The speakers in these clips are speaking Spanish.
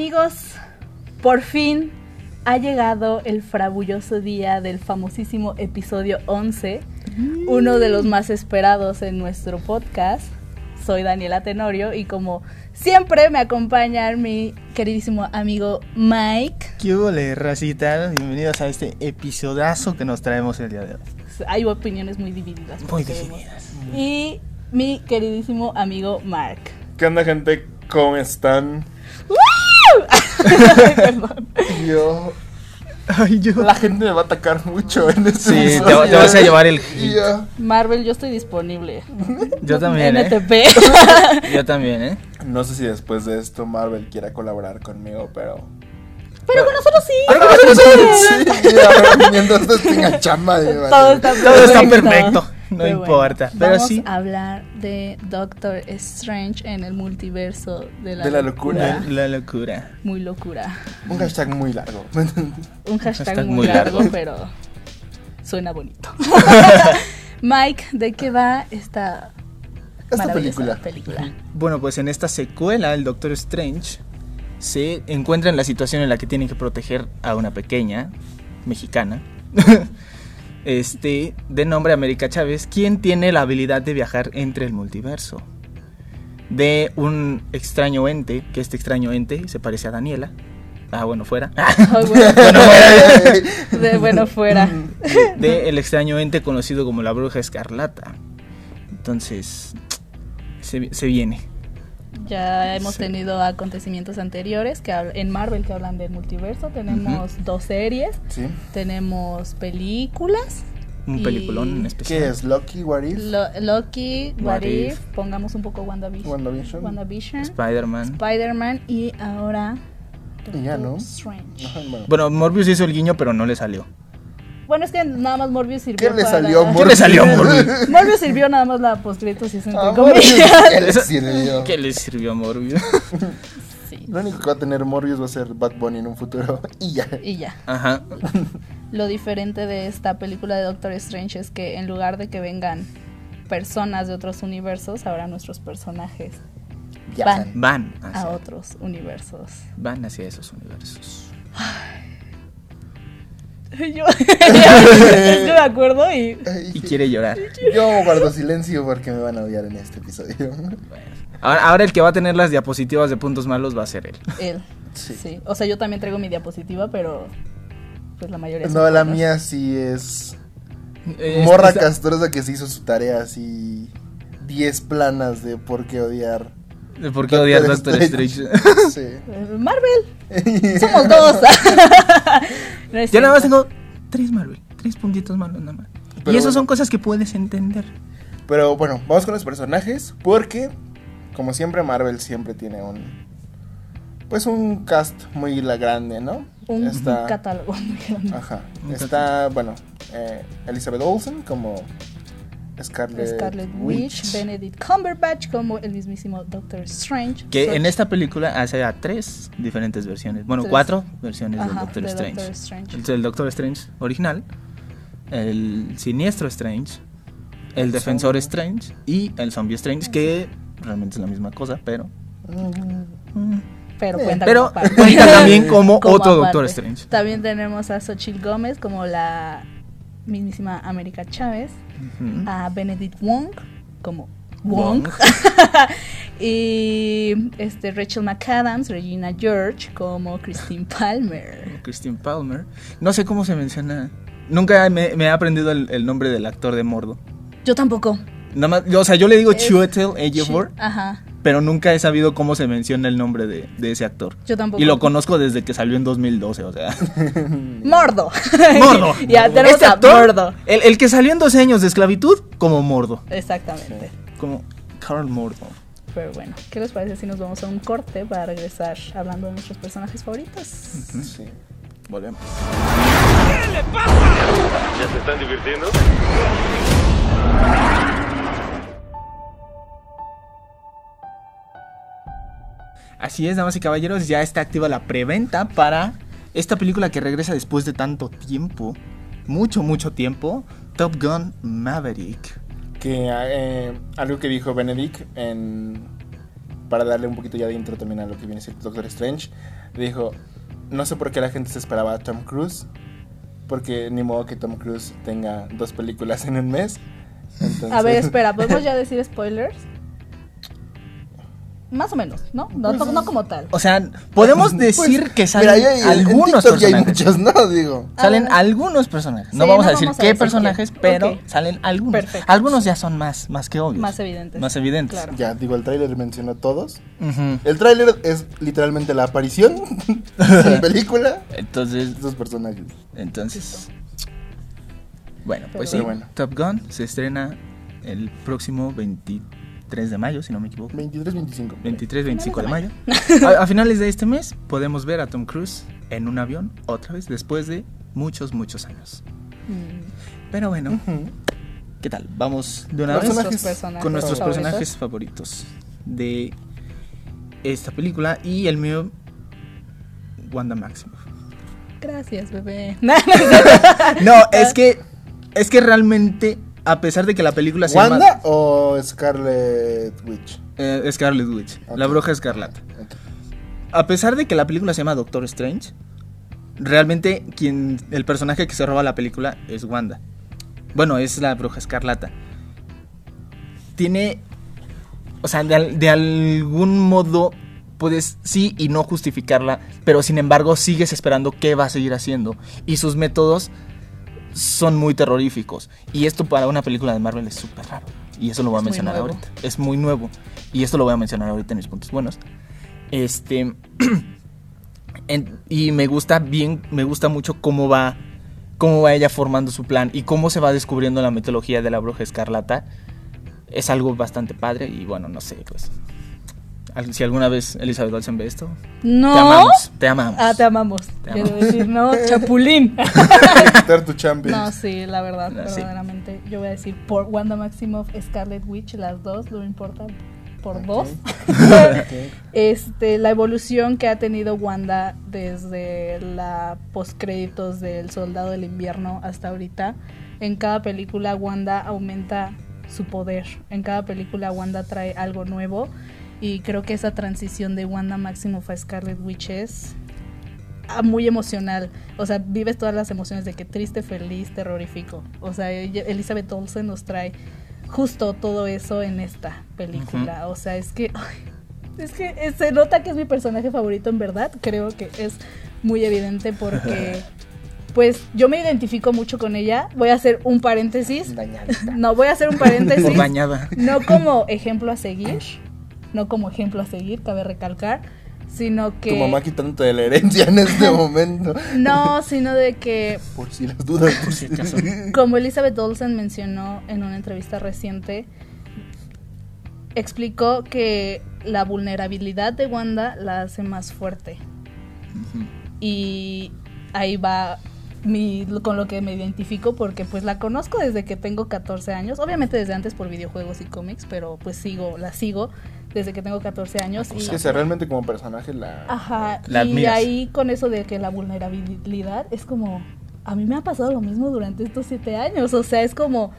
Amigos, por fin ha llegado el frabulloso día del famosísimo episodio 11, uno de los más esperados en nuestro podcast. Soy Daniela Tenorio y como siempre me acompaña mi queridísimo amigo Mike. ¿Qué hubo, racita? Bienvenidos a este episodazo que nos traemos el día de hoy. Hay opiniones muy divididas. Muy divididas. Y mi queridísimo amigo Mark. ¿Qué onda, gente? ¿Cómo están? Perdón. Yo. Ay, yo. La gente me va a atacar mucho en este Sí, te, vas a llevar el hit. Marvel, yo estoy disponible. Yo también, ¿eh? NTP. Yo también, ¿eh? No sé si después de esto Marvel quiera colaborar conmigo, pero. Pero con nosotros sí. Sí, ya, mientras esto tenga chamba Todo está perfecto. Todo está perfecto. No Pero importa. Pero vamos sí. a hablar de Doctor Strange en el multiverso de la, De la locura. La, la locura. Muy locura. Un hashtag muy largo. Un hashtag, Hashtag muy, muy largo, largo. pero suena bonito. Mike, ¿de qué va esta, Esta maravillosa película. película? Bueno, pues en esta secuela, el Doctor Strange se encuentra en la situación en la que tienen que proteger a una pequeña mexicana. Este, de nombre América Chávez, quien tiene la habilidad de viajar entre el multiverso. De un extraño ente, que este extraño ente se parece a Daniela. Ah, bueno, fuera. Bueno, de, bueno, fuera. de el extraño ente conocido como la bruja escarlata. Entonces, se, se viene. Ya hemos Sí. tenido acontecimientos anteriores que en Marvel que hablan del multiverso. Tenemos dos series, Sí. tenemos películas. Un Y- peliculón en especial. ¿Qué es? ¿Loki? ¿What if? Lo- Loki, What, What If, If. pongamos un poco WandaVision. WandaVision. WandaVision, Spider-Man. Spider-Man y ahora Y ya, ¿no? Strange. Ajá, bueno. Bueno, Morbius hizo el guiño, pero no le salió. Bueno, es que nada más Morbius sirvió ¿Qué le para- salió a ¿Qué le salió a Morbius? Morbius sirvió nada más la postcritos y eso entre Ah, comillas. ¿qué le sirvió? ¿Qué le sirvió a Morbius? Sí. Lo único que va a tener Morbius va a ser Bad Bunny en un futuro. Y ya. Y ya. Ajá. Lo diferente de esta película de Doctor Strange es que en lugar de que vengan personas de otros universos, ahora nuestros personajes Ya. van Van a hacia, otros universos. van hacia esos universos. Yo estoy de acuerdo y Ay, Y quiere llorar. Yo guardo silencio porque me van a odiar en este episodio. Ahora, ahora el que va a tener las diapositivas de puntos malos va a ser él. él. Sí. Sí. O sea, yo también traigo mi diapositiva, pero pues la mayoría No, la mía sí es Eh, morra esta- castrosa que se hizo su tarea así 10 planas de por qué odiar. ¿De ¿Por qué odiar Doctor Strange? Sí. Eh, Marvel, somos dos. No es Yo nada más tengo tres Marvel, tres puntitos malos nada más. Pero y eso bueno. son cosas que puedes entender. Pero bueno, vamos con los personajes porque como siempre Marvel siempre tiene un pues un cast muy la grande, ¿no? un Está catálogo muy grande. Ajá. Un Está, bueno, eh, Elizabeth Olsen como Scarlet, Scarlet Witch, Benedict Cumberbatch como el mismísimo Doctor Strange. Que en esta película hace a tres diferentes versiones. Bueno, Tres. cuatro versiones del Doctor de Strange. Doctor Strange. El, el Doctor Strange original, el Siniestro Strange, el El Defensor zombie. Strange y el Zombie Strange, que realmente es la misma cosa, pero... mm, pero cuenta Pero como aparte. cuenta también como, Como otro aparte. Doctor Strange. También tenemos a Xochitl Gómez como la mismísima América Chávez, A Benedict Wong como Wong, Wong. y este Rachel McAdams, Regina George como Christine Palmer. Christine Palmer. No sé cómo se menciona. Nunca me, me he aprendido el, el nombre del actor de Mordo. Yo tampoco. Nada más, yo- o sea, yo le digo Chiwetel Ejiofor, Ajá. Pero nunca he sabido cómo se menciona el nombre de, de ese actor. Yo tampoco. Y lo conozco desde que salió en 2012, o sea. Mordo. Mordo. ya tenemos Este a actor, Mordo. El, el que salió en 12 años de esclavitud, como Mordo. Exactamente. Como Carl Mordo. Pero bueno, ¿qué les parece si nos vamos a un corte para regresar hablando de nuestros personajes favoritos? Sí. Volvemos. ¿Ya se están divirtiendo? Así es, damas y caballeros, ya está activa la preventa para esta película que regresa después de tanto tiempo. Mucho, mucho tiempo. Top Gun Maverick. Que eh, algo que dijo Benedict en para darle un poquito ya de intro también a lo que viene a ser Doctor Strange, dijo, no sé por qué la gente se esperaba a Tom Cruise, porque ni modo que Tom Cruise tenga dos películas en un mes. Entonces, A ver, espera, ¿podemos ya decir spoilers? Más o menos, ¿no? No, Pues, no como tal. O sea, podemos Pues, decir que mira, salen ahí hay- en algunos TikTok ya hay personajes. muchos, ¿no? Digo. Salen Ah. algunos personajes. No Sí, vamos no a decir vamos a qué decir personajes, pero salen algunos. Perfecto. Algunos ya son más, más que obvios. Más evidentes. Más evidentes. Claro. Ya, digo, el tráiler mencionó todos. El tráiler es literalmente la aparición de la película Entonces, esos personajes. entonces. Bueno, pues Pero sí. bueno. Top Gun se estrena el próximo 23 de mayo, si no me equivoco. 23, 25. 23, 25 de mayo. A, a finales de este mes podemos ver a Tom Cruise en un avión otra vez después de muchos, muchos años. Mm, Pero bueno. ¿qué tal? Vamos de una vez Personajes nuestros personajes con nuestros favoritos. personajes favoritos de esta película y el mío, Wanda Maximoff. Gracias, bebé. No, es que es que realmente a pesar de que la película se llama ¿Wanda o Scarlet Witch? eh, Scarlet Witch, la bruja escarlata. A pesar de que la película se llama Doctor Strange, realmente quien el personaje que se roba la película es Wanda. Bueno, es la bruja escarlata. Tiene o sea, de algún modo puedes sí y no justificarla, pero sin embargo sigues esperando qué va a seguir haciendo y sus métodos son muy terroríficos y esto para una película de Marvel es súper raro y eso lo voy a Es mencionar ahorita. Es muy nuevo y esto lo voy a mencionar ahorita en mis puntos buenos. Este en- y me gusta bien, me gusta mucho cómo va cómo va ella formando su plan y cómo se va descubriendo la mitología de la bruja escarlata. Es algo bastante padre y bueno, no sé, pues si alguna vez Elizabeth Olsen ve esto, No. te amamos, te amamos. Ah, te amamos. Te Quiero amamos. decir, no, chapulín. Quitar tu champion. No, sí, la verdad, No, sí. verdaderamente. Yo voy a decir por Wanda Maximoff, Scarlet Witch, las dos, no importa. Por dos. Ok. Este, la evolución que ha tenido Wanda desde la postcréditos del Soldado del Invierno hasta ahorita. En cada película Wanda aumenta su poder. En cada película Wanda trae algo nuevo. Y creo que esa transición de Wanda Maximoff a Scarlet Witch es ah, muy emocional. O sea, vives todas las emociones de que triste, feliz, terrorífico. O sea, Elizabeth Olsen nos trae justo todo eso en esta película. O sea, es que es que eh, se nota que es mi personaje favorito en verdad. Creo que es muy evidente porque pues yo me identifico mucho con ella. Voy a hacer un paréntesis. Dañadita. No, voy a hacer un paréntesis. bañada. No como ejemplo a seguir, no como ejemplo a seguir, cabe recalcar, sino que Tu mamá quitándote de la herencia en este momento. no, sino de que Por si las dudas. Por si acaso. como Elizabeth Olsen mencionó en una entrevista reciente, explicó que la vulnerabilidad de Wanda la hace más fuerte. Y ahí va mi, con lo que me identifico porque pues la conozco desde que tengo 14 años, obviamente desde antes por videojuegos y cómics, pero pues sigo, la sigo desde que tengo 14 años. Sí, Y, o sea, realmente como personaje la... Ajá, La y admiras. ahí con eso de que la vulnerabilidad es como, a mí me ha pasado lo mismo durante estos siete años, o sea, es como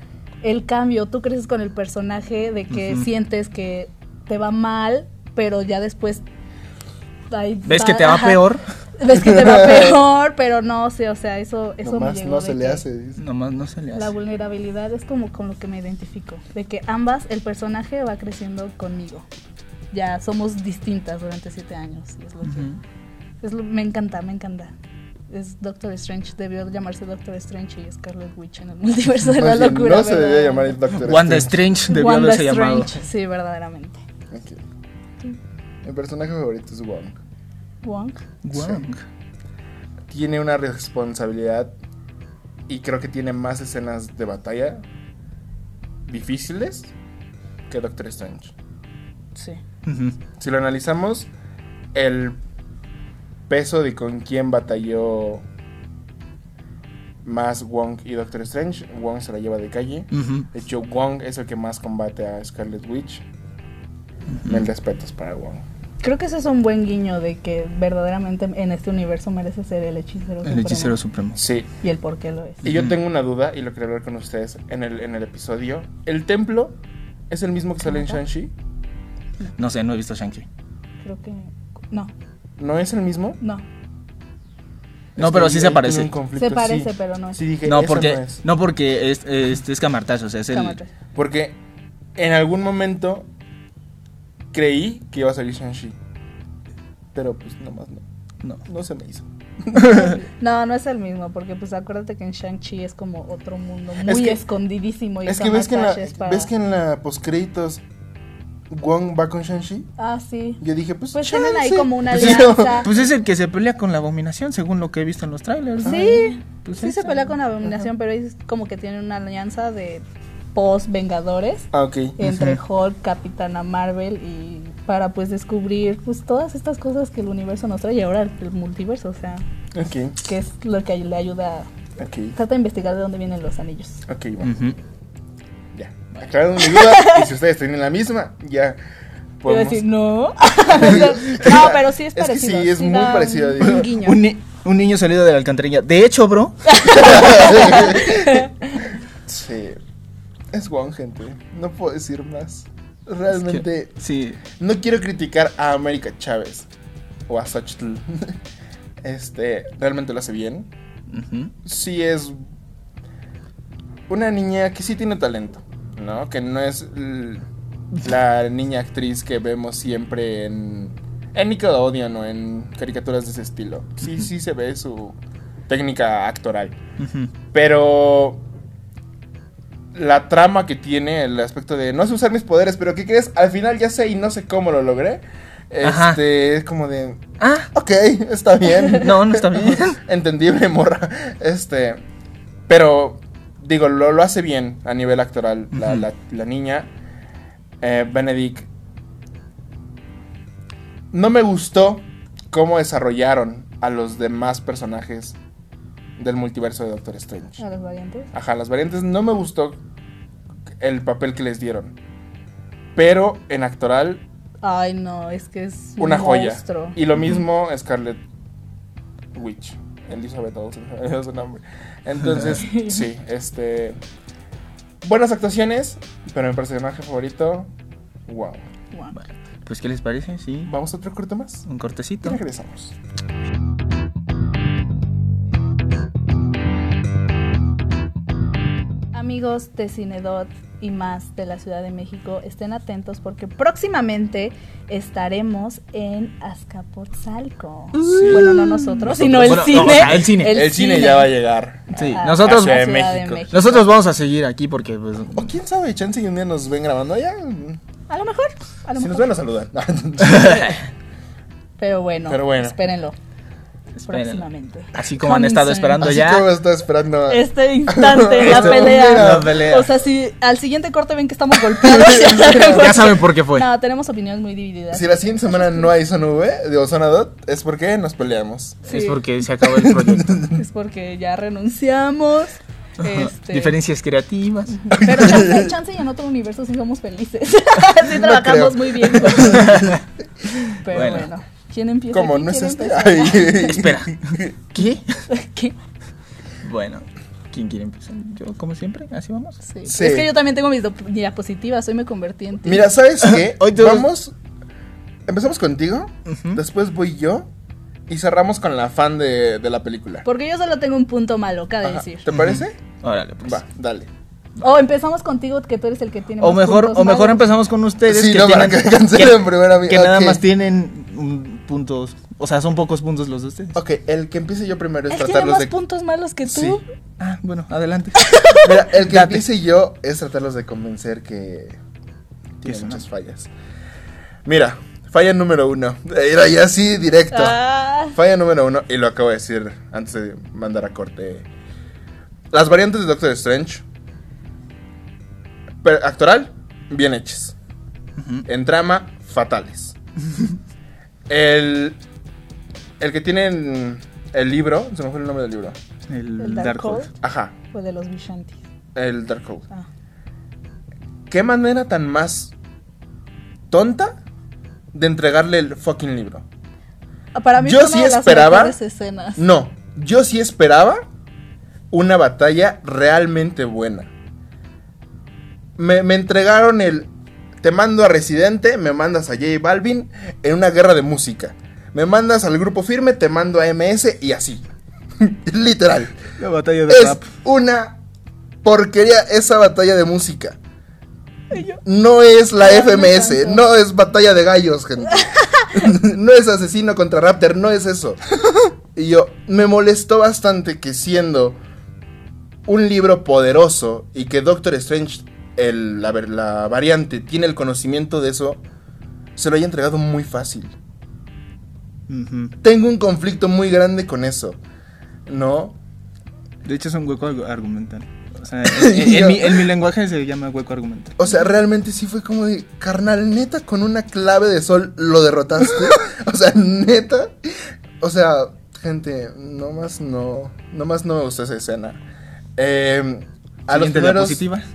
el cambio, tú creces con el personaje de que sientes que te va mal, pero ya después... ahí ¿Ves que te va ajá, peor? Ves que te va peor, pero no sé, o sea, eso, eso me Nomás llegó no se le que hace. dice. Nomás no se le La hace. vulnerabilidad es como con lo que me identifico, de que ambas, el personaje va creciendo conmigo. Ya somos distintas durante siete años. y es lo que- Ujú. es lo- me encanta, me encanta. Es Doctor Strange, debió llamarse Doctor Strange y Scarlet Witch en el multiverso de la locura. no se debía llamar el Doctor Wanda Strange. Strange debió Wanda haberse llamado. Strange, sí, verdaderamente. Ok. Mi personaje favorito es Wong. Wong. Wong. Tiene una responsabilidad y creo que tiene más escenas de batalla difíciles que Doctor Strange. Sí. Si lo analizamos, el peso de con quién batalló más Wong y Doctor Strange, Wong se la lleva de calle. De hecho, Wong es el que más combate a Scarlet Witch. Mil respetos para Wong. Creo que ese es un buen guiño de que verdaderamente en este universo merece ser el hechicero El supremo. hechicero supremo. Sí. Y el por qué lo es. Y yo tengo una duda y lo quería hablar con ustedes en el, en el episodio. ¿El templo es el mismo que sale en. Shang-Chi? No sé, no he visto Shang-Chi. Creo que. No. ¿No es el mismo? No, No, pero sí se parece. se parece, sí. pero no es. Sí, dije, No, porque, no es. no porque es, es, es Camartazo, o sea, es el... Porque en algún momento creí que iba a salir Shang-Chi. Pero pues nomás no. No. No se me hizo. No, no es el mismo, porque pues acuérdate que en Shang-Chi es como otro mundo muy Es que- escondidísimo. Y Es que ves que en la, para- ves que en la postcréditos Wong va con Shang-Chi. Ah, sí. Yo dije, pues. Pues tienen ahí como una Pues, es- alianza. pues es el que se pelea con la abominación, según lo que he visto en los trailers. Sí, Pues sí se pelea con la abominación, pero es como que tienen una alianza de post-vengadores Ah, ok. entre. Hulk, Capitana Marvel y para pues descubrir pues todas estas cosas que el universo nos trae y ahora el, multiverso, o sea, Ok, que es lo que le ayuda, ok. trata de investigar de dónde vienen los anillos. Ok, bueno. Ujú. Ya. Aclarado mi duda. y si ustedes tienen la misma, ya. Podemos- decir, no. no, pero sí es Es que parecido. sí, es muy da parecido, Un, guiño. Un, ni- un niño salido de la alcantarilla. De hecho, bro. Sí. Es Wong, gente. No puedo decir más. Realmente. Sí. No quiero criticar a América Chávez. O a Xochitl. Este. Realmente lo hace bien. Sí es una niña que sí tiene talento, ¿no? Que no es la niña actriz que vemos siempre en, en Nickelodeon o en caricaturas de ese estilo. Sí, sí se ve su técnica actoral. Pero la trama que tiene, el aspecto de no sé usar mis poderes, pero ¿qué crees? Al final ya sé y no sé cómo lo logré. Ajá. Este, es como de, Ah, ok, está bien. no, no está bien. Entendible, morra. Este. Pero, digo, lo, lo hace bien a nivel actoral la- la niña. Eh, Benedict. No me gustó cómo desarrollaron a los demás personajes del multiverso de Doctor Strange. A las variantes. Ajá, las variantes no me gustó el papel que les dieron. Pero en actoral, Ay, no, es que es un una joya. monstruo. Y lo mismo Scarlet Witch. Elizabeth Olsen, es su nombre. Entonces, sí, este. Buenas actuaciones, pero mi personaje favorito. Wow. Vale, Pues, ¿qué les parece? Sí. Vamos a otro corte más. Un Y cortecito. regresamos. Amigos de Cinedot y más de la Ciudad de México, estén atentos porque próximamente estaremos en Azcapotzalco. Bueno, no nosotros, sino el Bueno, no, cine. o sea, el cine. El, cine, ya va a llegar. Sí, nosotros, de México. México. nosotros vamos a seguir aquí porque, pues, O quién sabe, chance y un día nos ven grabando allá. A lo mejor, a lo Si nos ven, nos saludan. Pero bueno, Pero bueno. espérenlo. Próximamente. así como han estado soon. esperando Así ya. como está esperando. Este instante, la Este- pelea. La pelea. O sea, si al siguiente corte ven que estamos golpeados, Ya saben por qué fue. No, tenemos opiniones muy divididas. Si la siguiente semana no hay zona V, digo zona DOT, es porque nos peleamos. Sí. Es porque se acabó el proyecto. Es porque ya renunciamos. Este, Diferencias creativas. Pero chance, chance y en otro universo sí somos felices. sí No trabajamos creo. muy bien. Pero Bueno. bueno. ¿Quién empieza? ¿Cómo? ¿Quién ¿No es este? Ay. Espera. ¿Qué? ¿Qué? Bueno, ¿quién quiere empezar? Yo, como siempre, así vamos. Sí. Sí. Es que yo también tengo mis diapositivas. Hoy me convertí en ti. Mira, ¿sabes qué? Hoy todos- Vamos. Empezamos contigo, después voy yo y cerramos con la fan de, de la película. Porque yo solo tengo un punto malo, cabe Ajá. decir. ¿Te parece? Órale, pues. Va, dale. O empezamos contigo, que tú eres el que tiene O más mejor, puntos o mejor empezamos con ustedes Sí, que no, para tienen, que cancelen primero a mí. que nada más tienen un puntos, o sea, son pocos puntos los de ustedes. Ok, el que empiece yo primero es Él tiene tratarlos más de. puntos malos que tú. Sí. Ah, bueno, adelante. Mira, el que Date. empiece yo es tratarlos de convencer que tiene muchas fallas. Mira, falla número uno. Era ya así directo. Ah, Falla número uno, y lo acabo de decir antes de mandar a corte. Las variantes de Doctor Strange. Pero- actoral, bien hechas. En trama, fatales. El. El que tiene en el libro, se me fue el nombre del libro. El, El Dark Darkhold. Hold. Ajá, fue de los Vishanti. el Darkhold. Ah. ¿Qué manera tan más tonta de entregarle el fucking libro? Ah, Para mí Yo fue una sí de las esperaba- mejores escenas. No, yo sí esperaba una batalla realmente buena. Me, me entregaron el... Te mando a Residente, me mandas a J Balvin en una guerra de música. Me mandas al grupo firme, te mando a MS y así. Literal. La batalla de Es rap. una porquería esa batalla de música. No es la FMS, no es batalla de gallos, gente. no es asesino contra Raptor, no es eso. Y yo, me molestó bastante que siendo un libro poderoso y que Doctor Strange, el, la, la variante, tiene el conocimiento de eso, se lo haya entregado muy fácil. Tengo un conflicto muy grande con eso. ¿No? De hecho es un hueco argu- argumental. O sea, en, en mi, en mi lenguaje se llama hueco argumental. O sea, realmente sí fue como de, carnal, neta, con una clave de sol lo derrotaste. o sea, neta. O sea, gente, nomás no, nomás no me gustó esa escena. Eh, a los primeros,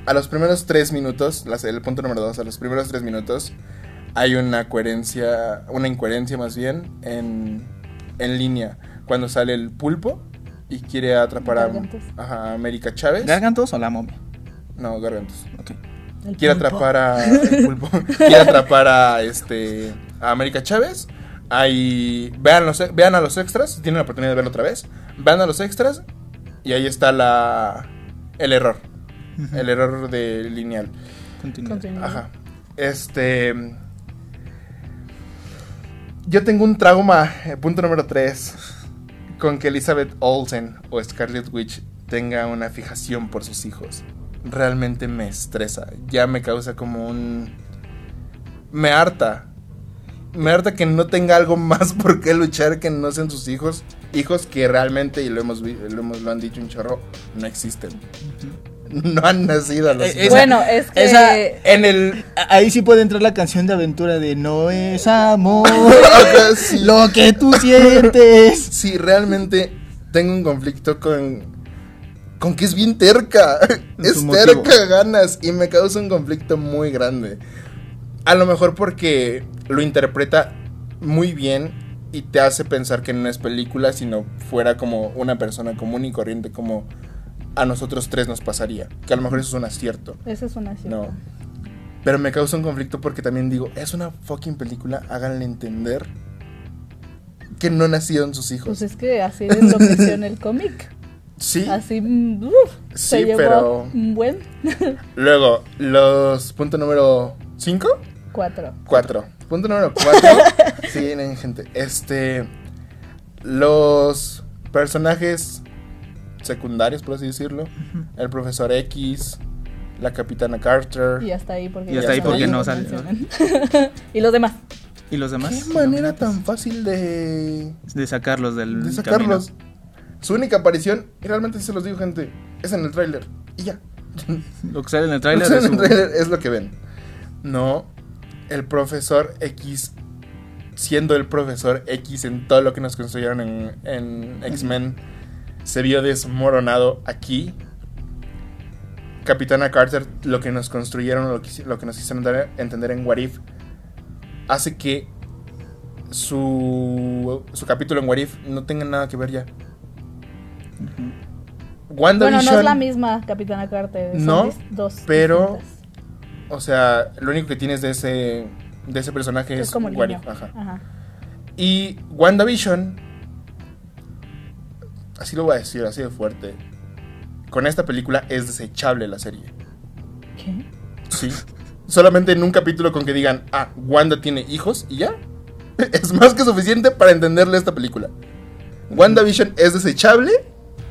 a los primeros tres minutos, las- el punto número dos, a los primeros tres minutos hay una coherencia, una incoherencia más bien en, en línea. Cuando sale el pulpo y quiere atrapar a, Gargantos. ajá, a América Chávez. ¿Gargantos o la momia? no, Gargantos Ok. El quiere pulpo. atrapar a el pulpo. quiere atrapar a este a América Chávez ahí vean los vean a los extras tienen la oportunidad de verlo otra vez vean a los extras y ahí está la el error el error de lineal Continúa. Continúa. ajá este yo tengo un trauma eh, punto número 3 con que Elizabeth Olsen o Scarlet Witch tenga una fijación por sus hijos realmente me estresa. Ya me causa como un... Me harta. Me harta que no tenga algo más por qué luchar que no sean sus hijos. Hijos que realmente, y lo hemos, vi- lo hemos lo han dicho un chorro, no existen. No han nacido a los Eh, hijos. Bueno, es que esa- En el... A- Ahí sí puede entrar la canción de aventura de No es amor sí. lo que tú sientes. Sí, realmente tengo un conflicto con... Con que es bien terca. Es motivo. terca ganas. Y me causa un conflicto muy grande. A lo mejor porque lo interpreta muy bien y te hace pensar que no es película, sino fuera como una persona común y corriente como a nosotros tres nos pasaría. Que a lo mejor eso es un acierto. Esa es una cierta. No. Pero me causa un conflicto porque también digo, es una fucking película, háganle entender que no nacieron sus hijos. Pues es que así es lo que hizo en el cómic. sí, Así, uf, se Sí, llevó pero- un buen Luego, los punto número 5, cuatro. 4. Punto número 4. sí, miren, gente. Este. Los personajes secundarios, por así decirlo. El profesor X, la capitana Carter. Y hasta ahí porque Y hasta ahí porque no sale, y los demás. ¿Y los demás? Qué manera tan fácil de, De sacarlos del de sacarlos. camino. Su única aparición, y realmente se los digo, gente, es en el tráiler. Y ya. Lo que sale en tráiler es su- el tráiler es lo que ven. No, el profesor X, siendo el profesor X en todo lo que nos construyeron en, en X-Men, se vio desmoronado aquí. Capitana Carter, lo que nos construyeron, lo que, lo que nos hicieron dar- entender en What If, hace que su, su capítulo en What If no tenga nada que ver ya. Ujú. Bueno, no es la misma Capitana Carter. son No, dos pero- distintas. O sea, lo único que tienes de ese, de ese personaje es, es como el What niño. If, ajá. Ajá. Y WandaVision, así lo voy a decir, así de fuerte. Con esta película es desechable la serie. ¿Qué? Sí. Solamente en un capítulo con que digan, ah, Wanda tiene hijos y ya. Es más que suficiente para entenderle esta película. WandaVision es desechable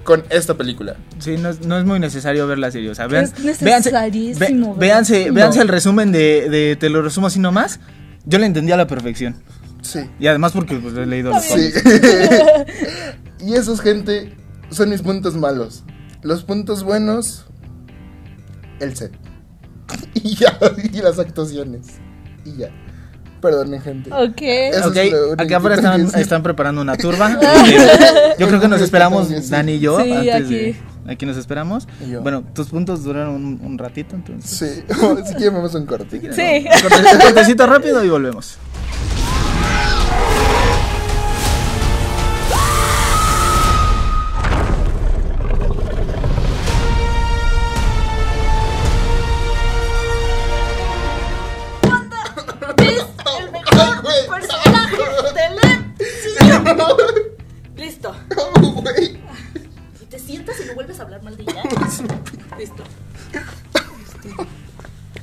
con esta película. Sí, no es, no es muy necesario ver la serie. O sea, vean, Es véanse, ve- véanse, No. véanse el resumen de, de Te lo resumo así nomás. Yo la entendí a la perfección. Sí. Y además porque pues, he leído los. Sí. y esos, gente, son mis puntos malos. Los puntos buenos, el set. Y ya, y las actuaciones. Y ya. Perdonen, gente. Ok. Eso Ok, es acá afuera están, preparando una turba. Yo creo que nos esperamos, Sí. Dani y yo. Sí, antes aquí. de- aquí nos esperamos. Bueno, tus puntos duraron un, un ratito, entonces. Sí, si quieren vamos a un corte. Sí. Corte- un cortecito rápido y volvemos. Listo.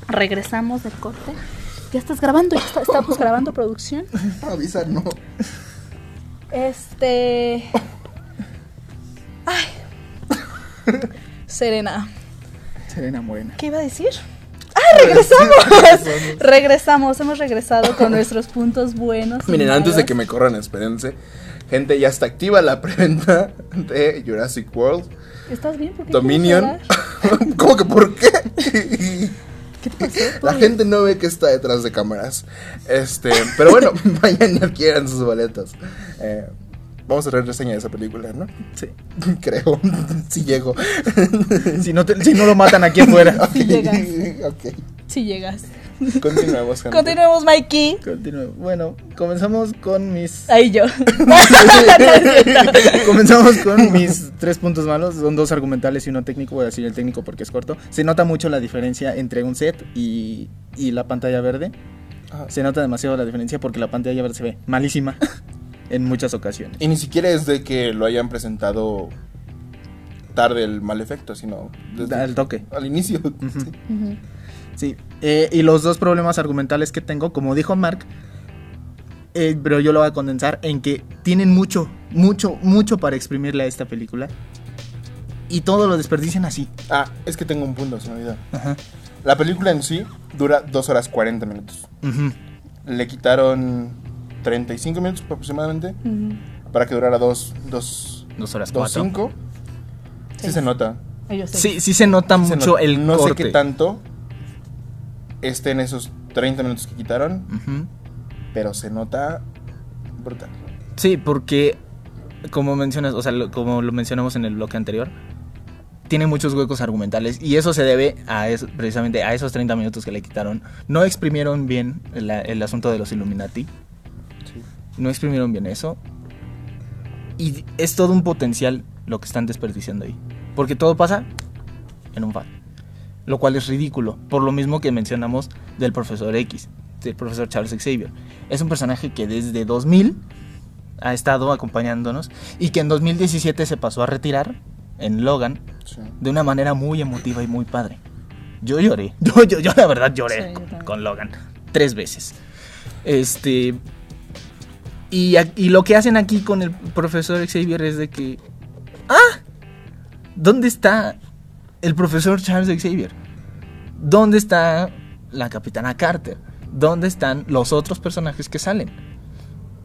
Regresamos del corte. Ya estás grabando, ya está- estamos grabando producción. Avisa, no. Este. Ay. Serena, Serena Morena. ¿qué iba a decir? ¡Ah, regresamos! regresamos, hemos regresado con nuestros puntos buenos. y Miren, antes de malos. que me corran, espérense. Gente, ya está activa la preventa de Jurassic World. ¿Estás bien? ¿Por qué Dominion. llorar? ¿Cómo que por qué? ¿Qué te pasó? La gente no ve que está detrás de cámaras. Este, pero bueno, vayan y adquieran sus boletos. Eh, vamos a hacer reseña de esa película, ¿no? Sí. Creo. si llego. Si no, te- si no lo matan aquí afuera. Llegas. ok. Si llegas. Continuemos, gente. Continuemos, Mikey. Continúo. Bueno, comenzamos con mis. Ahí yo. Comenzamos con mis tres puntos malos. Son dos argumentales y uno técnico. Voy a decir el técnico porque es corto. Se nota mucho la diferencia entre un set y, y la pantalla verde. Ajá. Se nota demasiado la diferencia porque la pantalla verde se ve malísima en muchas ocasiones. Y ni siquiera es de que lo hayan presentado tarde el mal efecto, sino desde Al toque. al inicio. Sí. Sí. Eh, y los dos problemas argumentales que tengo, como dijo Mark, eh, pero yo lo voy a condensar en que tienen mucho, mucho, mucho para exprimirle a esta película. Y todo lo desperdician así. Ah, es que tengo un punto, se me olvidó. Ajá. La película en sí dura 2 horas 40 minutos. Ujú. Le quitaron 35 minutos aproximadamente para que durara 2 2 Dos horas cuatro. 5. Sí. Sí. se nota. Sí, sí se nota Sí se mucho nota. el no corte. sé qué tanto esté en esos 30 minutos que quitaron, pero se nota brutal. Sí, porque como mencionas, o sea, lo- como lo mencionamos en el bloque anterior, tiene muchos huecos argumentales y eso se debe a eso, precisamente a esos 30 minutos que le quitaron. No exprimieron bien el, el asunto de los Illuminati, Sí. no exprimieron bien eso y es todo un potencial lo que están desperdiciando ahí, porque todo pasa en un fan, lo cual es ridículo, por lo mismo que mencionamos del profesor X, del profesor Charles Xavier. Es un personaje que desde 2000 ha estado acompañándonos y que en 2017 se pasó a retirar en Logan Sí. de una manera muy emotiva y muy padre. Yo lloré, yo, yo, yo la verdad lloré Sí, con, con Logan tres veces. Este y, y lo que hacen aquí con el profesor Xavier es de que ah, ¿dónde está el profesor Charles Xavier? ¿Dónde está la capitana Carter? ¿Dónde están los otros personajes que salen?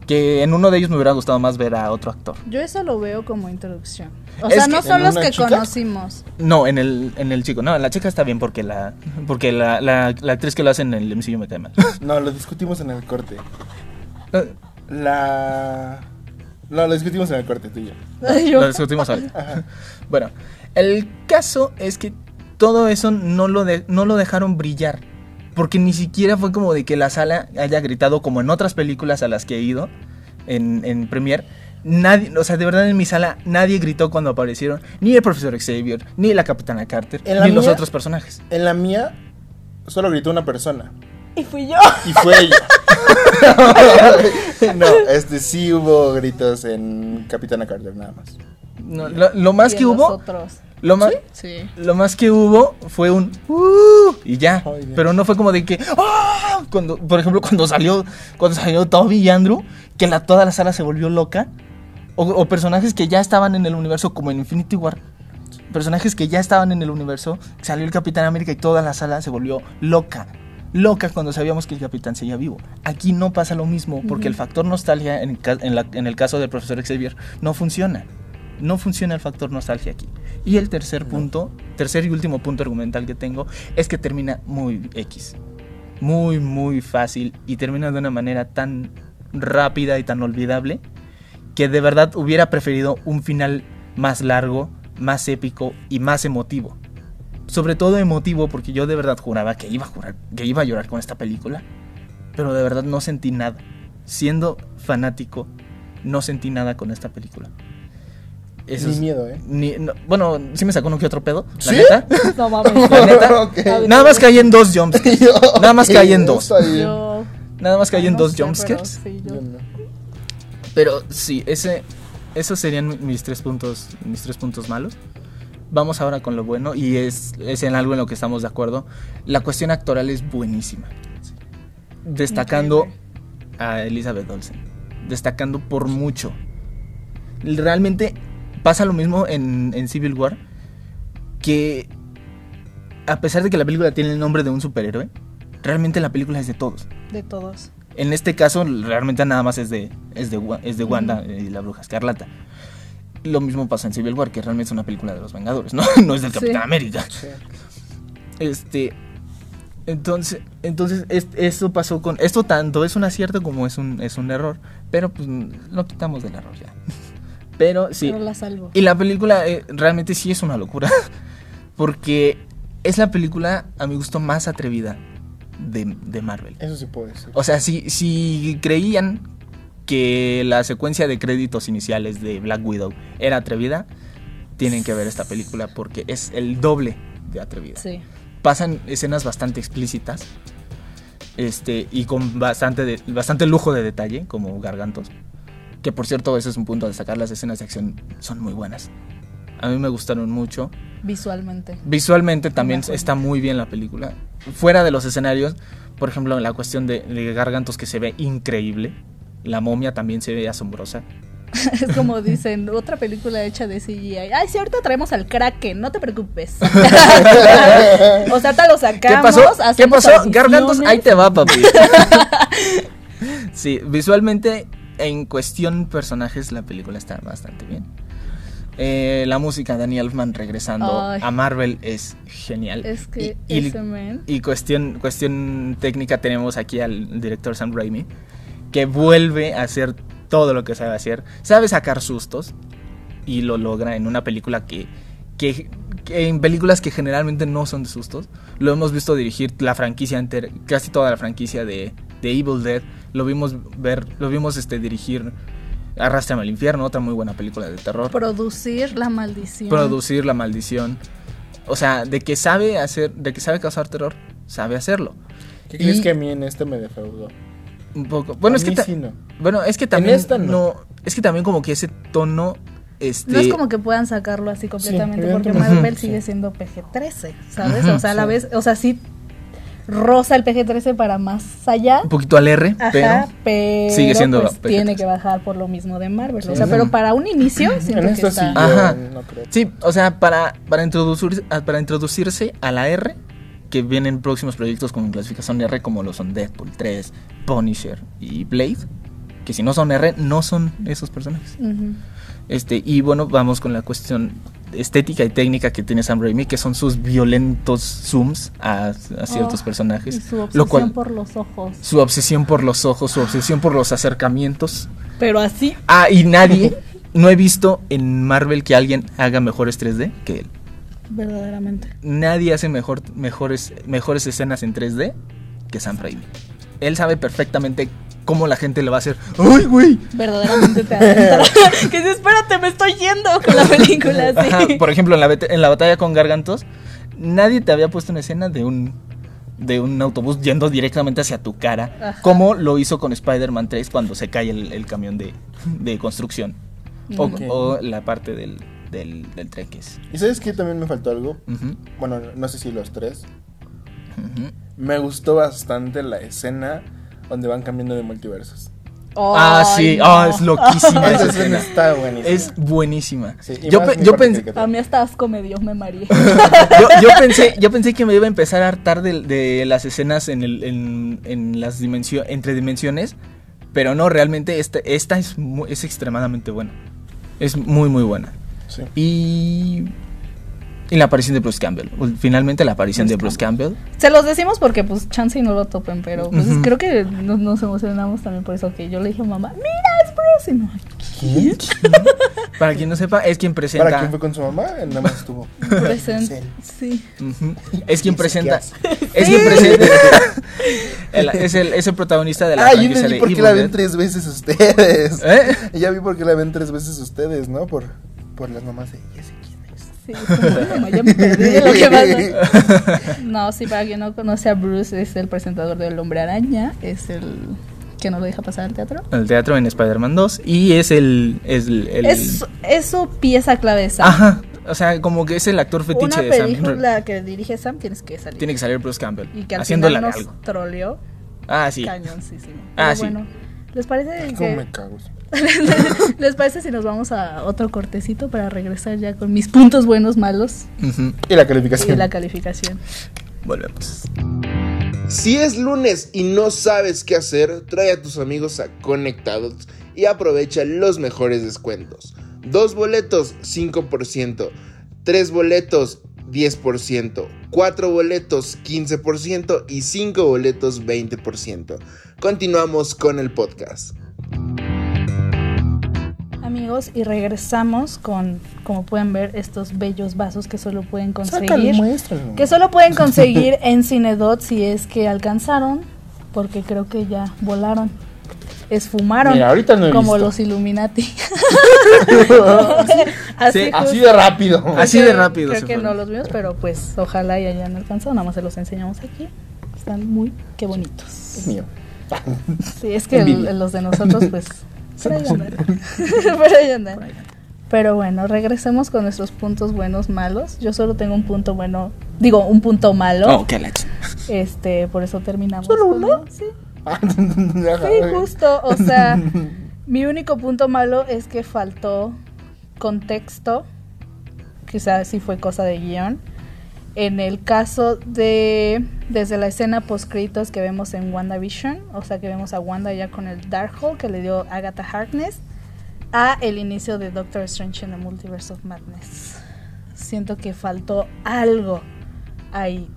Que en uno de ellos me hubiera gustado más ver a otro actor. Yo eso lo veo como introducción. O Es sea, no son los que chica- conocimos. No, en el, en el chico. No, en la chica está bien porque la porque la, la, la actriz que lo hace en el MCU me cae mal. No, lo discutimos en el corte. Eh, La. No, lo discutimos en el corte tuyo. Ay, yo- lo discutimos ahorita. Bueno, el caso es que todo eso no lo, de- no lo dejaron brillar. Porque ni siquiera fue como de que la sala haya gritado como en otras películas a las que he ido en, en Premiere. Nadie, o sea, de verdad en mi sala nadie gritó cuando aparecieron ni el profesor Xavier, ni la capitana Carter, ¿En la ni los otros personajes. En la mía, solo gritó una persona. Y fui yo. Y fue ella. no, este sí hubo gritos en Capitana Carter, nada más. No, lo, lo más Y que hubo, nosotros. Lo más, Sí. Lo más que hubo fue un "Uh", y ya, pero no fue como de que "Ah", cuando por ejemplo cuando salió cuando salió Toby y Andrew, que la toda la sala se volvió loca o, o personajes que ya estaban en el universo como en Infinity War. Personajes que ya estaban en el universo, salió el Capitán América y toda la sala se volvió loca. Loca cuando sabíamos que el capitán seguía vivo. Aquí no pasa lo mismo, porque el factor nostalgia en, ca- en la- en el caso del profesor Xavier no funciona. No funciona el factor nostalgia aquí. Y el tercer punto, tercer y último punto argumental que tengo, es que termina muy X. Muy, muy fácil y termina de una manera tan rápida y tan olvidable que de verdad hubiera preferido un final más largo, más épico y más emotivo. Sobre todo emotivo porque yo de verdad juraba que iba a jurar, que iba a llorar con esta película, pero de verdad no sentí nada. Siendo fanático, no sentí nada con esta película. Eso Ni es- miedo, ¿eh? ni- no, bueno, sí me sacó uno que otro pedo, la ¿Sí? neta. No mames. La neta. Nada más caí en dos jumps. Nada más caí en dos. Yo. Nada más caí en no dos jumpscares. pero sí. Pero ese, esos serían mi- mis tres puntos, mis tres puntos malos. vamos ahora con lo bueno y es, es en algo en lo que estamos de acuerdo. La cuestión actoral es buenísima. Destacando Increíble. a Elizabeth Olsen. Destacando por mucho. Realmente pasa lo mismo en, en Civil War. Que a pesar de que la película tiene el nombre de un superhéroe, realmente la película es de todos. De todos. En este caso, realmente nada más es de, es de, es de Wanda y la Bruja Escarlata. Lo mismo pasa en Civil War, que realmente es una película de los Vengadores, ¿no? No es del Sí. Capitán América. Sí. Este. Entonces, entonces es- esto pasó con. Esto tanto es un acierto como es un, es un error. Pero pues lo quitamos del error ya. Pero sí. Pero la salvo. Y la película eh, realmente sí es una locura. Porque es la película, a mi gusto, más atrevida de, de Marvel. Eso sí puede ser. O sea, si, si creían que la secuencia de créditos iniciales de Black Widow era atrevida, tienen que ver esta película porque es el doble de atrevida. Sí. Pasan escenas bastante explícitas este, y con bastante, de- bastante lujo de detalle, como gargantos. Que por cierto, ese es un punto a destacar, las escenas de acción son muy buenas. A mí me gustaron mucho. Visualmente. Visualmente también está muy bien la película. Fuera de los escenarios, por ejemplo, la cuestión de, de Gargantos que se ve increíble. La momia también se ve asombrosa. Es como dicen, otra película hecha de CGI. Ay, sí, ahorita traemos al Kraken, no te preocupes. o sea, te lo ¿Qué sacamos. pasó? ¿Qué pasó? Gargantos, ahí te va, papi. sí, visualmente, en cuestión personajes, la película está bastante bien. Eh, la música de Danny Elfman regresando Ay. a Marvel es genial. Es que Y- cuestión, cuestión técnica tenemos aquí al director Sam Raimi, que vuelve a hacer todo lo que sabe hacer. Sabe sacar sustos y lo logra en una película que, que, que en películas que generalmente no son de sustos. Lo hemos visto dirigir la franquicia entera, casi toda la franquicia de, de Evil Dead. Lo vimos ver, lo vimos este dirigir Arrastrame al infierno, otra muy buena película de terror Producir la maldición. producir la maldición. O sea, de que sabe hacer, de que sabe causar terror, sabe hacerlo. ¿Qué crees Y- que a mí en este me defraudó? Un poco. Bueno, A es que mí sí no. bueno, es que también esta no. no. es que también como que ese tono este No es como que puedan sacarlo así completamente, porque. Marvel Sí. sigue siendo PG-13, ¿sabes? O sea, a la vez, o sea, sí rosa el PG-13 para más allá. un poquito al R, Ajá, pero pero, sigue siendo pues, PG-13. tiene que bajar por lo mismo de Marvel. O sea, pero para un inicio En siento que sí, Ajá. no creo. sí, o sea, para para introducir ah, para introducirse a la R que vienen próximos proyectos con clasificación R como lo son Deadpool 3, Punisher y Blade, que si no son R no son esos personajes. Este, y bueno, vamos con la cuestión estética y técnica que tiene Sam Raimi, que son sus violentos zooms a, a ciertos Oh, personajes. Y su lo obsesión cual, por los ojos. su obsesión por los ojos, su obsesión por los acercamientos. Pero así, Ah, y nadie, no he visto en Marvel que alguien haga mejores 3D que él. verdaderamente. Nadie hace mejor, mejores, mejores escenas en 3D que Sam Raimi. Él sabe perfectamente cómo la gente le va a hacer. ¡Ay, güey! Verdaderamente te que dice, espérate, me estoy yendo con la película. Ajá, por ejemplo, en la, en la batalla con Gargantos, nadie te había puesto una escena de un de un autobús yendo directamente hacia tu cara, Ajá. como lo hizo con Spider-Man 3 cuando se cae el, el camión de, de construcción. O, la parte del, del, del tren que es. ¿Y sabes qué también me faltó algo? Bueno, no sé si los tres. Me gustó bastante la escena donde van cambiando de multiversos. Ah, sí, ah, no. es loquísima esa escena está buenísima. Es buenísima. Sí, yo, pe- yo pensé. A mí hasta asco me dio, me mareé. yo, yo pensé, yo pensé que me iba a empezar a hartar de, de las escenas en, el, en, en las dimensiones, entre dimensiones, pero no, realmente esta, esta es, es extremadamente buena. Es muy, muy buena. Sí. Y, y la aparición de Bruce Campbell. Finalmente la aparición Bruce de Bruce Campbell. Se los decimos porque pues chance y no lo topen, pero pues creo que nos, nos emocionamos también por eso que yo le dije a mamá, mira, es Bruce. Y no, ¿Quién? Para quien no sepa, es quien presenta. ¿Para quién fue con su mamá? Nada más estuvo. presente. Sí. Es quien presenta. ¿qué Es quien presenta. El- es, el, es el protagonista de la Ah, yo entendí por qué la ven tres veces ustedes. ¿Eh? Ya vi por qué la ven tres veces ustedes, ¿no? Por, por las mamás de es. Sí, como, "Ay, mamá, ya me perdí de lo que pasa. No, sí, para quien no conoce a Bruce, es el presentador del Hombre Araña, es el que no lo deja pasar al teatro. El teatro en Spider-Man 2 y es el... Es, el, el- Es, es su pieza clave esa. Ajá. O sea, como que es el actor fetiche Una de Sam. película que dirige Sam tienes que salir. Tiene que salir Bruce Campbell. y que al haciéndole final de nos algo. troleó Ah, sí. cañoncísimo. Ah, Pero sí. bueno, ¿les parece ¿Cómo que me cago? ¿Les parece si nos vamos a otro cortecito para regresar ya con mis puntos buenos, malos. Y la y calificación. la calificación? Volvemos. Si es lunes y no sabes qué hacer, trae a tus amigos a Conectados y aprovecha los mejores descuentos. Dos boletos 5%, tres boletos 10%, cuatro boletos 15% y cinco boletos 20%. Continuamos con el podcast. Amigos, y regresamos con, como pueden ver, estos bellos vasos que solo pueden conseguir. Que solo pueden conseguir en Cinedot si es que alcanzaron, porque creo que ya volaron. Esfumaron. Mira, ahorita no he como visto. los Illuminati. así, Sí, Así de rápido. Así de rápido Creo que fueron. no los vimos, pero pues ojalá y hayan alcanzado. Nada más se los enseñamos aquí. Están muy, qué bonitos. Es mío. Sí, es que el- los de nosotros, pues. por ahí andan. Por ahí andan. Pero bueno, regresemos con nuestros puntos buenos, malos. Yo solo tengo un punto bueno, digo, un punto malo. Oh, qué ch- Este, por eso terminamos. ¿Solo uno? Sí. sí, justo. O sea, mi único punto malo es que faltó contexto. Quizás sí fue cosa de guion. En el caso de desde la escena post créditos que vemos en WandaVision, o sea que vemos a Wanda ya con el Darkhold que le dio Agatha Harkness, a el inicio de Doctor Strange en the Multiverse of Madness. Siento que faltó algo ahí.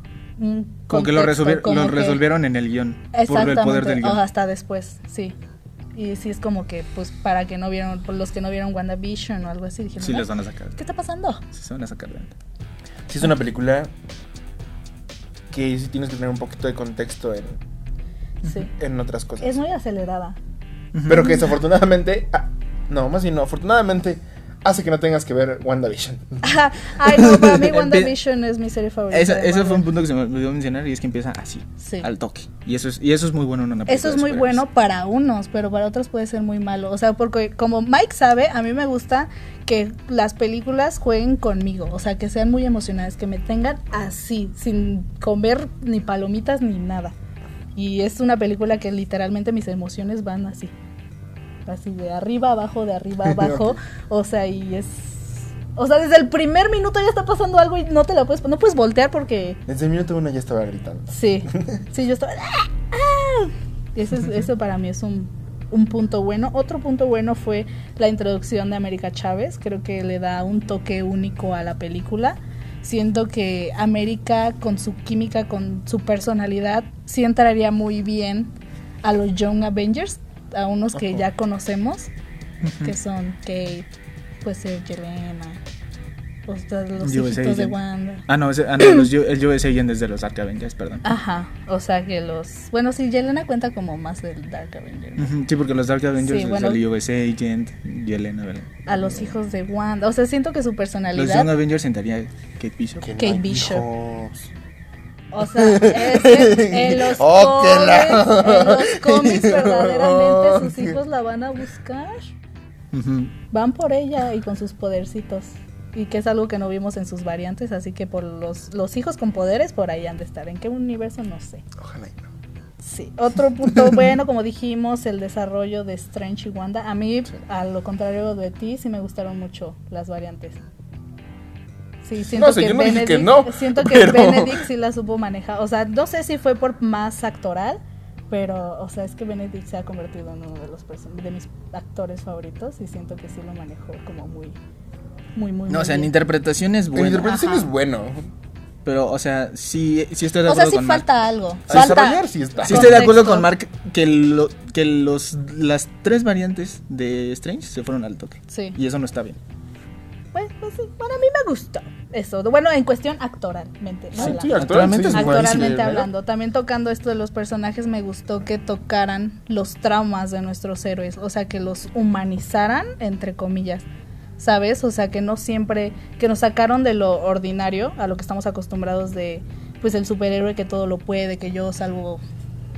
Como que lo, contexto, resolver- como lo que- resolvieron en el guion. Por el Exactamente, poder del guion. o hasta después, sí. Y sí es como que, pues, para que no vieron, por los que no vieron WandaVision o algo así, dijeron, Sí, "Ah, les van a sacar. ¿qué está pasando? Sí, se van a sacar de. Sí, es una película que sí tienes que tener un poquito de contexto en, Sí. en otras cosas. Es muy acelerada. Pero que desafortunadamente. ah, no, más bien no. Afortunadamente hace que no tengas que ver WandaVision. Ay, no, para mí WandaVision es mi serie favorita. Esa- Eso fue un punto que se me olvidó mencionar y es que empieza así, Sí. al toque. Y eso es, y eso es muy bueno en una película Eso es muy bueno para unos, pero para otros puede ser muy malo. O sea, porque como Mike sabe, a mí me gusta que las películas jueguen conmigo. O sea, que sean muy emocionadas, que me tengan así, sin comer ni palomitas ni nada. Y es una película que literalmente mis emociones van así. Así de arriba abajo, de arriba abajo. O sea, y es... O sea, desde el primer minuto ya está pasando algo y no te la puedes... No puedes voltear porque... Desde el minuto uno ya estaba gritando. Sí, sí, yo estaba... ¡Ah! ¡Ah! Eso, es- eso para mí es un, un punto bueno. Otro punto bueno fue la introducción de América Chávez. Creo que le da un toque único a la película. Siento que América, con su química, con su personalidad, sí entraría muy bien a los Young Avengers, a unos que ya conocemos, que son Kate, puede ser Yelena, los, los hijitos de. Wanda. Ah, no, ese- ah, no, los, el US Agent es de los Dark Avengers, perdón. Ajá, o sea que los... Bueno, sí, Yelena cuenta como más del Dark Avenger. ¿no? Ujú, Sí, porque los Dark Avengers Sí, es bueno. el USA Agent y Elena, ¿verdad? A los hijos de Wanda. O sea, siento que su Los personalidad... Young Avengers entraría Kate Bishop. Kate Bishop. hijos. O sea, es que en los, Oh, la- cómics, en los cómics verdaderamente sus hijos la van a buscar. Van por ella y con sus podercitos. Y que es algo que no vimos en sus variantes, así que por los, los hijos con poderes por ahí han de estar. ¿En qué universo? No sé. Ojalá y no. Sí, otro punto bueno, como dijimos, el desarrollo de Strange y Wanda. A mí, a lo contrario de ti, sí me gustaron mucho las variantes. Sí, siento No sé, que yo no dije que Benedict, no, siento que pero- Benedict sí la supo manejar. O sea, no sé si fue por más actoral, pero, o sea, es que Benedict se ha convertido en uno de los de mis actores favoritos y siento que sí lo manejó como muy, muy, muy. No, muy o sea, en interpretación es La bueno. interpretación Ajá. es bueno. Pero, o sea, sí, sí estoy de O sea, acuerdo sí con Mark. falta algo. A Falta, desarrollar sí está. Sí estoy de acuerdo con Mark que, lo- que los, las tres variantes de Strange se fueron al toque. Sí. Y eso no está bien. Pues, pues sí, bueno, a mí me gustó eso. Bueno, en cuestión actoralmente. Sí, sí, Actualmente es. Actualmente Sí, hablando, también tocando esto de los personajes, me gustó que tocaran los traumas de nuestros héroes, o sea, que los humanizaran, entre comillas, ¿sabes? O sea, que no siempre, que nos sacaron de lo ordinario, a lo que estamos acostumbrados de, pues, el superhéroe que todo lo puede, que yo salvo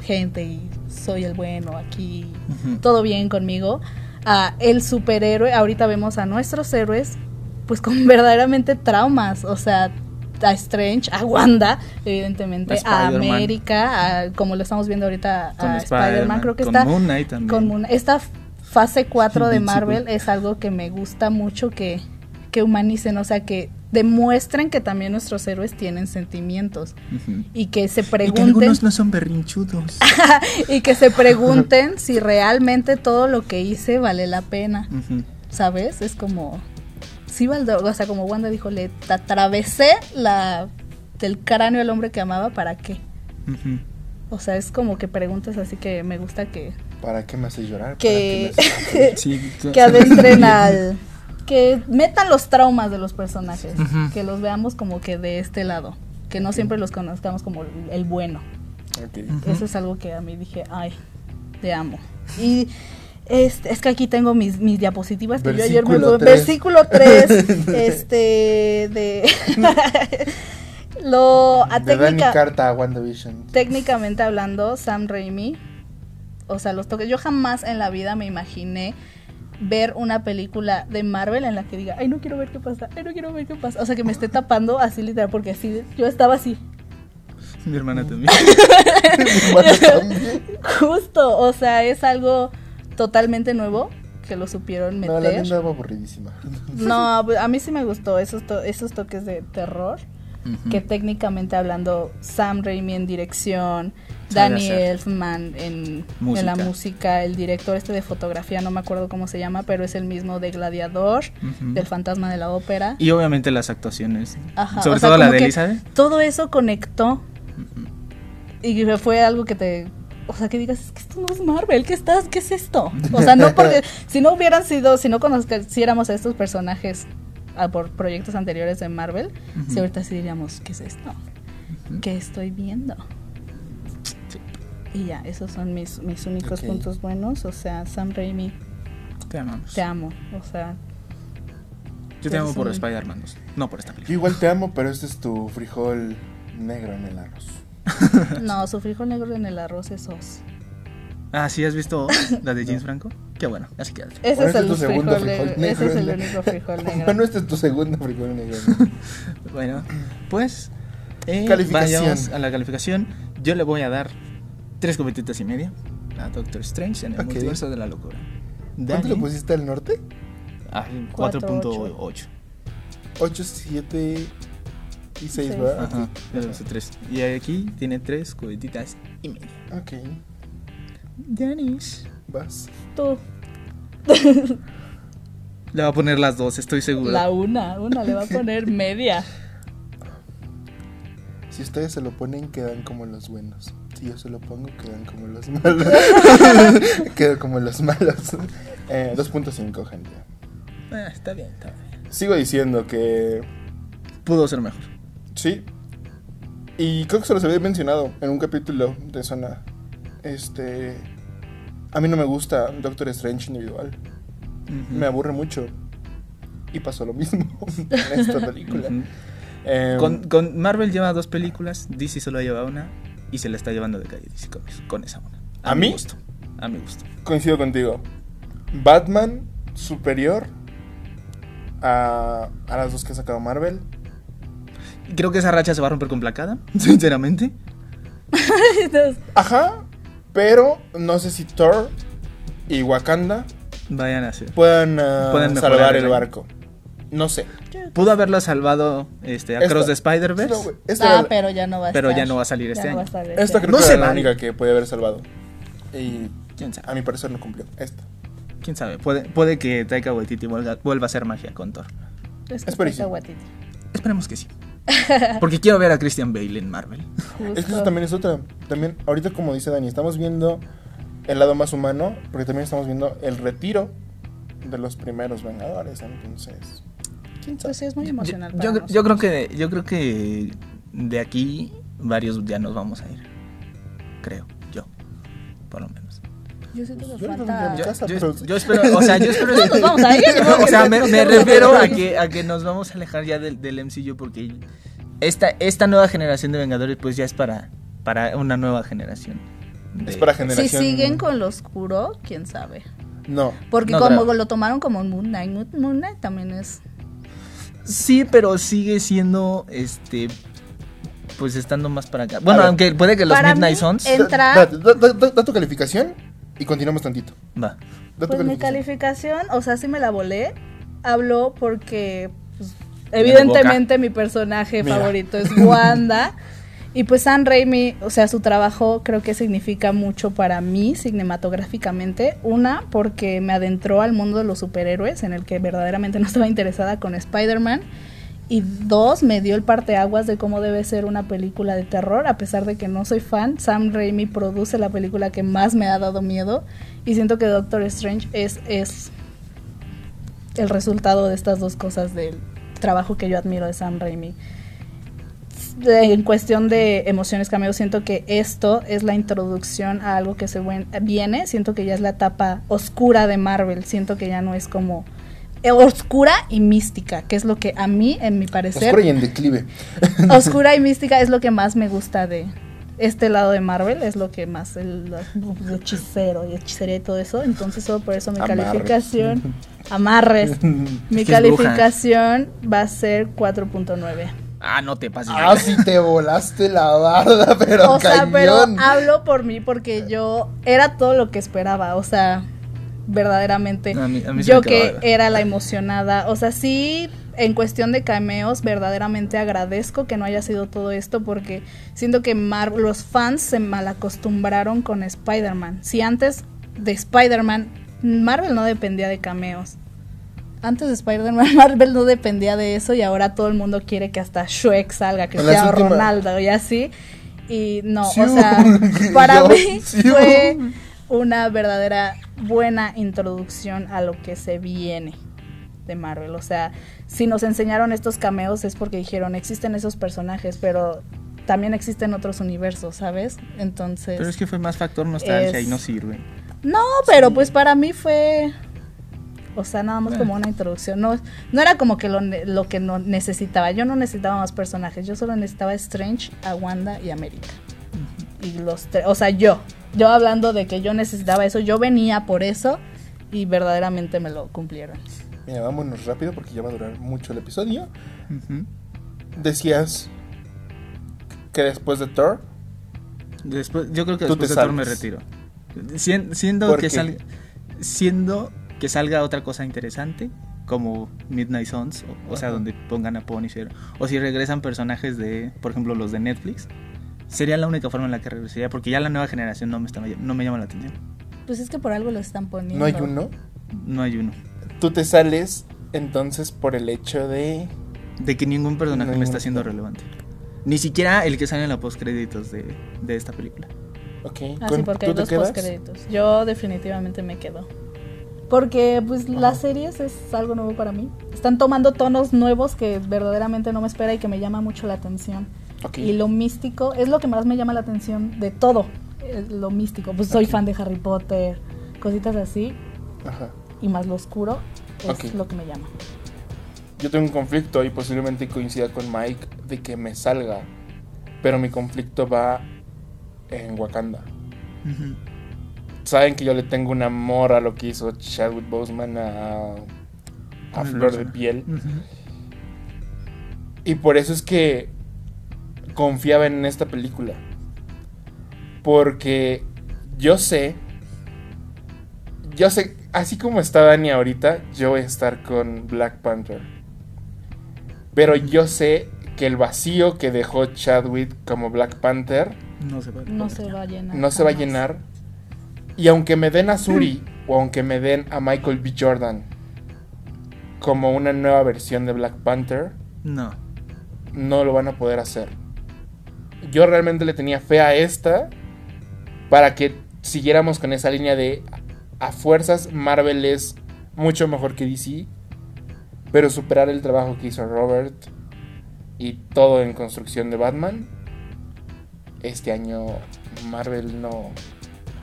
gente y soy el bueno aquí, todo bien conmigo, a el superhéroe, ahorita vemos a nuestros héroes pues con verdaderamente traumas, o sea, a Strange, a Wanda, evidentemente, A. América, a- como lo estamos viendo ahorita Con a Spider-Man, creo que con está Moon Knight también. con Moon- esta fase 4 de. Marvel es algo que me gusta mucho que, que humanicen, o sea, que demuestren que también nuestros héroes tienen sentimientos y que se Y que pregunten algunos no son berrinchudos. y que se pregunten si realmente todo lo que hice vale la pena. ¿sabes? Es como sí o sea, como Wanda dijo, le atravesé la del cráneo al hombre que amaba, ¿para qué? Ujú. O sea, es como que preguntas así que me gusta que ¿Para qué me hace llorar? Que- ¿Para qué me hace- Sí, tú- que adentren al que metan los traumas de los personajes, Ujú. que los veamos como que de este lado, que no siempre los conozcamos como el- bueno. Ok. Ujú. Eso es algo que a mí dije, ay, te amo. Y este, es que aquí tengo mis, mis diapositivas que yo ayer me Versículo tuve- tres. Versículo 3, este, de... lo... A De técnica, Carta a WandaVision. técnicamente hablando, Sam Raimi, o sea, los toques, yo jamás en la vida me imaginé ver una película de Marvel en la que diga, ay, no quiero ver qué pasa, ay, no quiero ver qué pasa. O sea, que me esté tapando así literal, porque así, yo estaba así, Mi hermana también. Bueno, también. justo, o sea, es algo totalmente nuevo que lo supieron No, la meter. linda aburridísima. No, a mí sí me gustó esos, to- esos toques de terror. Que técnicamente hablando Sam Raimi en dirección, Danny. Elfman en, la música, el director este de fotografía, no me acuerdo cómo se llama, pero es el mismo de Gladiador, del Fantasma de la Ópera. Y obviamente las actuaciones. Ajá, Sobre o sea, todo la de Elizabeth. Todo eso conectó y fue algo que te... O sea, que digas, es que esto no es Marvel, ¿qué estás? ¿Qué es esto? O sea, no porque... si no hubieran sido, si no conociéramos a estos personajes ah, por proyectos anteriores de Marvel, si ahorita sí diríamos, ¿qué es esto? ¿Qué estoy viendo? Sí. Y ya, esos son mis, mis únicos puntos buenos. O sea, Sam Raimi, Te amamos. te amo. O sea, Yo te amo por un- Spider-Man 2, no por esta Yo película. igual te amo, pero este es tu frijol negro en el arroz. no, su frijol negro en el arroz es os. Ah, ¿sí has visto la de James Franco? Qué bueno, así que Ese Bueno, es este el tu segundo frijol negro. Ese es el único frijol negro. Bueno, este es tu segundo frijol negro. Bueno, pues. eh, Calificación. Vayamos a la calificación. Yo le voy a dar tres cometitas y media a Doctor Strange en el Ok. multiverso de la locura. ¿Cuánto le pusiste al norte? ah, Cuatro, 4.8. 8, 7 y 6, Seis. ¿verdad? Ajá, le puse tres. Y aquí tiene tres cubetitas y media. Ok, Danis. vas. Tú, Le va a poner las dos, estoy seguro. la una, una le va a poner media. Si ustedes se lo ponen, quedan como los buenos. Si yo se lo pongo, quedan como los malos. Quedo como los malos. Eh, 2.5, gente. Ah, está bien, está bien. Sigo diciendo que Pudo ser mejor. Sí. Y creo que se los había mencionado en un capítulo de Zona. Este. A mí no me gusta Doctor Strange individual. Me aburre mucho. Y pasó lo mismo en esta película. Em, Con, con Marvel lleva dos películas, DC solo lleva una y se la está llevando de calle DC Comics con esa una. ¿A mi mí? gusto. A mi gusto. coincido contigo. Batman superior a, a las dos que ha sacado Marvel. Creo que esa racha se va a romper con placada, sinceramente. Ajá, pero no sé si Thor y Wakanda Vayan a hacer. puedan, ah, Pueden mejorar salvar el barco. No sé. Pudo haberlo salvado este, Across the Spider-Verse, No, ah, era- pero ya no va a pero estar. ya no va a salir Ya este no va a año. estar este esta creo No que era la única que puede haber salvado. Y ¿Quién sabe? a mi parecer no cumplió. Esta. ¿Quién sabe? Puede, puede que Taika Waititi vuelva, vuelva a hacer magia con Thor. Es que. Esperemos que sí. Porque quiero ver a Christian Bale en Marvel. Es que eso Justo. también es otra. También, ahorita como dice Dani, estamos viendo el lado más humano, porque también estamos viendo el retiro de los primeros Vengadores. Entonces, quién sabe. Pues sí, es muy emocional. yo- para yo creo que yo creo que de aquí varios ya nos vamos a ir. Creo, yo. Por lo menos. Yo siento que falta. Yo, casa, yo- pero- yo espero, o sea, yo espero. Nos vamos a ir, o sea, me, refiero a que, a que nos vamos a alejar ya del, del MCU porque esta, esta nueva generación de Vengadores, pues ya es para, para una nueva generación. Es para Si generación. siguen con lo oscuro, quién sabe. No. Porque No como creo. lo tomaron como Moon Knight, Moon- Knight también es. Sí, pero sigue siendo este pues estando más para acá. Bueno, aunque puede que los Midnight Suns Entra- Da, da- da- da- da tu calificación y continuamos tantito. va. Pues mi calificación. o sea, sí me la volé. Hablo porque, pues, evidentemente, mi personaje Mira. favorito es Wanda. y pues Sam Raimi, o sea, su trabajo creo que significa mucho para mí cinematográficamente. Una, porque me adentró al mundo de los superhéroes, en el que verdaderamente no estaba interesada con Spider-Man. Y dos, me dio el parteaguas de cómo debe ser una película de terror, a pesar de que no soy fan. Sam Raimi produce la película que más me ha dado miedo y siento que Doctor Strange es, es el resultado de estas dos cosas del trabajo que yo admiro de Sam Raimi. En cuestión de emociones cameo, siento que esto es la introducción a algo que se viene. Siento que ya es la etapa oscura de Marvel. Siento que ya no es como oscura y mística, que es lo que a mí, en mi parecer, Oscura y en declive. oscura y mística es lo que más me gusta de este lado de Marvel, es lo que más, el, el hechicero y hechicería y todo eso. Entonces, solo por eso mi Amarres. calificación, amarres, mi bruja. calificación va a ser 4.9. Ah, no te pases. Ah, sí te volaste la barda, pero O sea, pero hablo por mí porque yo era todo lo que esperaba, o sea, verdaderamente. A mí- a mí se yo que era la emocionada, o sea, sí, en cuestión de cameos, verdaderamente agradezco que no haya sido todo esto porque siento que Mar los fans se malacostumbraron con Spider-Man. Si antes de Spider-Man, Marvel no dependía de cameos. Antes de Spider-Man, Marvel no dependía de eso y ahora todo el mundo quiere que hasta Shrek salga, Cristiano últimas- Ronaldo y así. Y no, Sí, o sea, para mí sí. fue una verdadera buena introducción a lo que se viene de Marvel. O sea, si nos enseñaron estos cameos es porque dijeron, existen esos personajes, pero también existen otros universos, ¿sabes? Entonces... Pero es que fue más factor nostalgia Es- y no sirve. No, pero pues para mí fue... O sea, nada más como una introducción. No, no era como que lo, lo que no necesitaba. Yo no necesitaba más personajes. Yo solo necesitaba a Strange, a Wanda y a América. Y los tres. O sea, yo. Yo hablando de que yo necesitaba eso. Yo venía por eso. Y verdaderamente me lo cumplieron. Mira, vámonos rápido porque ya va a durar mucho el episodio. Decías que después de Thor, Después, yo creo que después de Thor me retiro. Sien- siendo ¿Por que salga siendo que salga otra cosa interesante como Midnight Suns, o, o sea, donde pongan a Punisher o si regresan personajes de, por ejemplo, los de Netflix, sería la única forma en la que regresaría porque ya la nueva generación no me está no me llama la atención. Pues es que por algo lo están poniendo. no hay uno. No hay uno. Tú te sales entonces por el hecho de... De que ningún personaje No me está siendo relevante. Ni siquiera el que sale en la postcréditos de, de esta película. Ok, Ah, ¿con- sí, porque ¿tú hay dos postcréditos. Yo definitivamente me quedo. Porque pues las series es algo nuevo para mí. Están tomando tonos nuevos que verdaderamente no me espera y que me llama mucho la atención. Y lo místico es lo que más me llama la atención de todo. Lo místico. Pues soy fan de Harry Potter, cositas así. Ajá. Y más lo oscuro es lo que me llama. Yo tengo un conflicto y posiblemente coincida con Mike de que me salga. Pero mi conflicto va en Wakanda. Saben que yo le tengo un amor a lo que hizo Chadwick Boseman a, a Flor de. Piel. Y por eso es que confiaba en esta película. Porque yo sé, yo sé, así como está Dani ahorita, yo voy a estar con Black Panther. Pero yo sé que el vacío que dejó Chadwick como Black Panther No se puede. No se va a llenar. no se va a llenar. Y aunque me den a Suri o aunque me den a Michael B. Jordan como una nueva versión de Black Panther, No. no lo van a poder hacer. Yo realmente le tenía fe a esta para que siguiéramos con esa línea de a fuerzas Marvel es mucho mejor que DC, pero superar el trabajo que hizo Robert y todo en construcción de Batman, este año Marvel no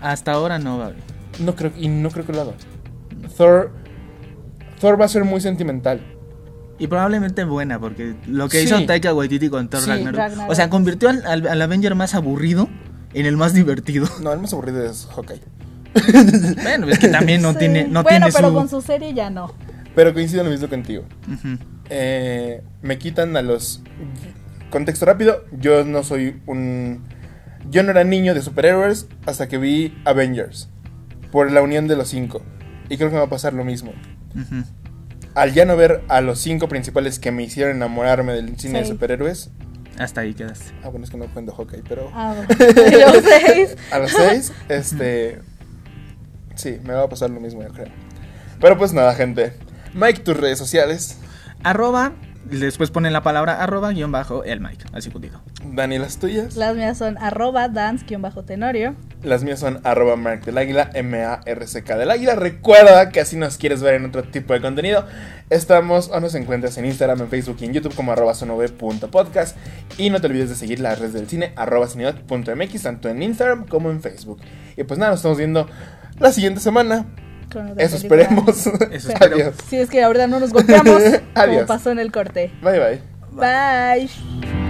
Hasta ahora no va a haber. no creo y no creo que lo haga. Thor Thor va a ser muy sentimental. Y probablemente buena, porque lo que Sí. hizo Taika Waititi con Thor Sí. Ragnarok, Ragnarok. O sea, convirtió al, al- al Avenger más aburrido en el más divertido. No, el más aburrido es Hawkeye. bueno, es que también no Sí. tiene, no bueno, tiene pero su. con su serie ya no. Pero coincido en lo mismo contigo. Eh, me quitan a los... Contexto rápido, yo no soy un... Yo no era niño de superhéroes hasta que vi Avengers. Por la unión de los cinco. Y creo que me va a pasar lo mismo. Ujú. Al ya no ver a los cinco principales que me hicieron enamorarme del cine de superhéroes. Hasta ahí quedaste. Ah, bueno, es que no cuento Hawkeye, pero... Ah, bueno. Y los seis. A los seis, este. Sí, me va a pasar lo mismo, yo creo. Pero pues nada, gente. Mike, tus redes sociales. Arroba, después ponen la palabra arroba guion bajo el mic, así puntido. Dani, las tuyas. Las mías son arroba dance-tenorio. Las mías son arroba Mark del Águila, M-A-R-C-K del Águila. Recuerda que así nos quieres ver en otro tipo de contenido. Estamos o nos encuentras en Instagram, en Facebook y en YouTube como arroba sonove.podcast. Y no te olvides de seguir las redes del cine, arroba cineot.mx, tanto en Instagram como en Facebook. Y pues nada, nos estamos viendo la siguiente semana. Con otra Eso película. esperemos. Eso. Adiós. Si es que ahorita no nos golpeamos, como Adiós. pasó en el corte. Bye bye. Bye.